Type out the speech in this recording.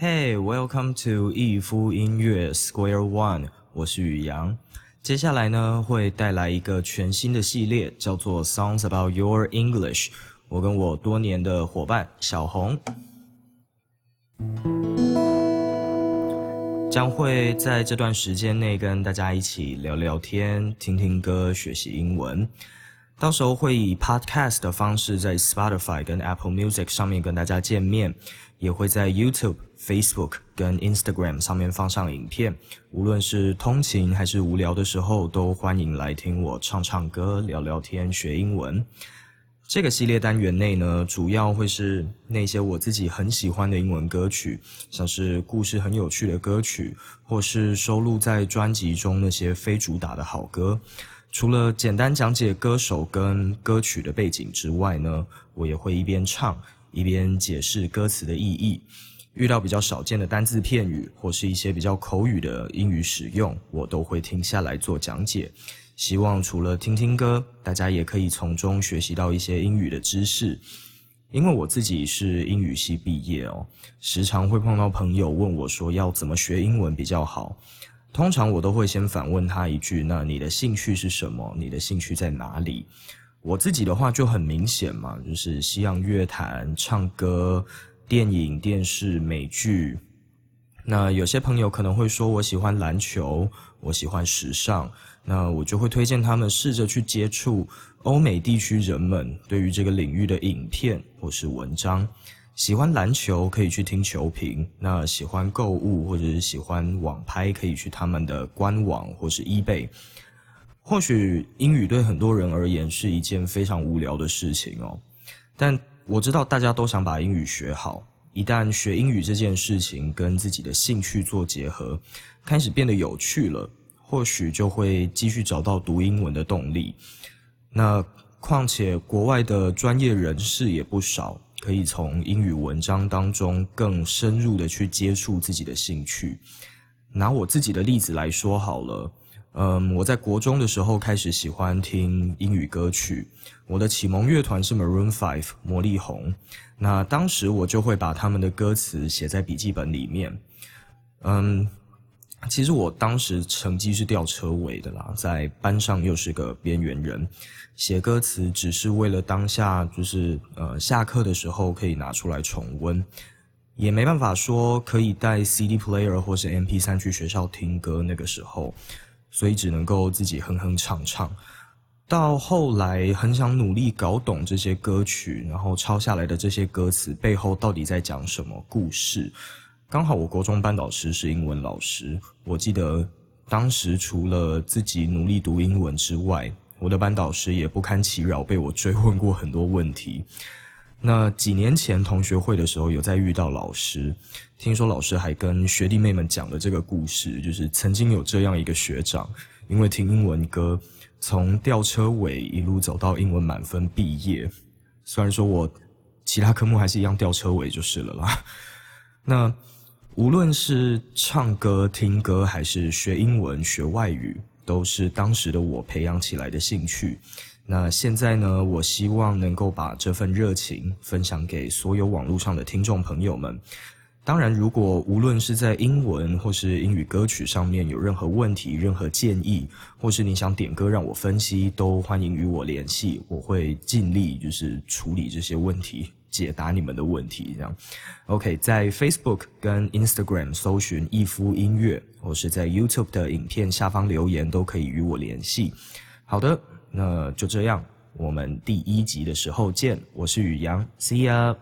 Hey, welcome to 逸夫音乐 Square One，我是宇阳。接下来呢，会带来一个全新的系列，叫做 Songs About Your English。我跟我多年的伙伴小红，将会在这段时间内跟大家一起聊聊天、听听歌、学习英文。到时候会以 Podcast 的方式在 Spotify 跟 Apple Music 上面跟大家见面，也会在 YouTube。Facebook 跟 Instagram 上面放上影片，无论是通勤还是无聊的时候，都欢迎来听我唱唱歌、聊聊天、学英文。这个系列单元内呢，主要会是那些我自己很喜欢的英文歌曲，像是故事很有趣的歌曲，或是收录在专辑中那些非主打的好歌。除了简单讲解歌手跟歌曲的背景之外呢，我也会一边唱一边解释歌词的意义。遇到比较少见的单字片语，或是一些比较口语的英语使用，我都会停下来做讲解。希望除了听听歌，大家也可以从中学习到一些英语的知识。因为我自己是英语系毕业哦，时常会碰到朋友问我说要怎么学英文比较好。通常我都会先反问他一句：“那你的兴趣是什么？你的兴趣在哪里？”我自己的话就很明显嘛，就是西洋乐坛、唱歌。电影、电视、美剧，那有些朋友可能会说，我喜欢篮球，我喜欢时尚，那我就会推荐他们试着去接触欧美地区人们对于这个领域的影片或是文章。喜欢篮球可以去听球评，那喜欢购物或者是喜欢网拍，可以去他们的官网或是 eBay。或许英语对很多人而言是一件非常无聊的事情哦，但。我知道大家都想把英语学好，一旦学英语这件事情跟自己的兴趣做结合，开始变得有趣了，或许就会继续找到读英文的动力。那况且国外的专业人士也不少，可以从英语文章当中更深入的去接触自己的兴趣。拿我自己的例子来说好了。嗯，我在国中的时候开始喜欢听英语歌曲，我的启蒙乐团是 Maroon Five 魔力红。那当时我就会把他们的歌词写在笔记本里面。嗯，其实我当时成绩是吊车尾的啦，在班上又是个边缘人，写歌词只是为了当下就是呃下课的时候可以拿出来重温，也没办法说可以带 CD player 或是 MP 三去学校听歌。那个时候。所以只能够自己哼哼唱唱，到后来很想努力搞懂这些歌曲，然后抄下来的这些歌词背后到底在讲什么故事。刚好我国中班导师是英文老师，我记得当时除了自己努力读英文之外，我的班导师也不堪其扰，被我追问过很多问题。那几年前同学会的时候，有在遇到老师，听说老师还跟学弟妹们讲了这个故事，就是曾经有这样一个学长，因为听英文歌，从吊车尾一路走到英文满分毕业。虽然说我其他科目还是一样吊车尾就是了啦。那无论是唱歌、听歌，还是学英文、学外语，都是当时的我培养起来的兴趣。那现在呢？我希望能够把这份热情分享给所有网络上的听众朋友们。当然，如果无论是在英文或是英语歌曲上面有任何问题、任何建议，或是你想点歌让我分析，都欢迎与我联系，我会尽力就是处理这些问题，解答你们的问题。这样，OK，在 Facebook 跟 Instagram 搜寻“逸夫音乐”，或是在 YouTube 的影片下方留言，都可以与我联系。好的。那就这样，我们第一集的时候见。我是宇阳，See you。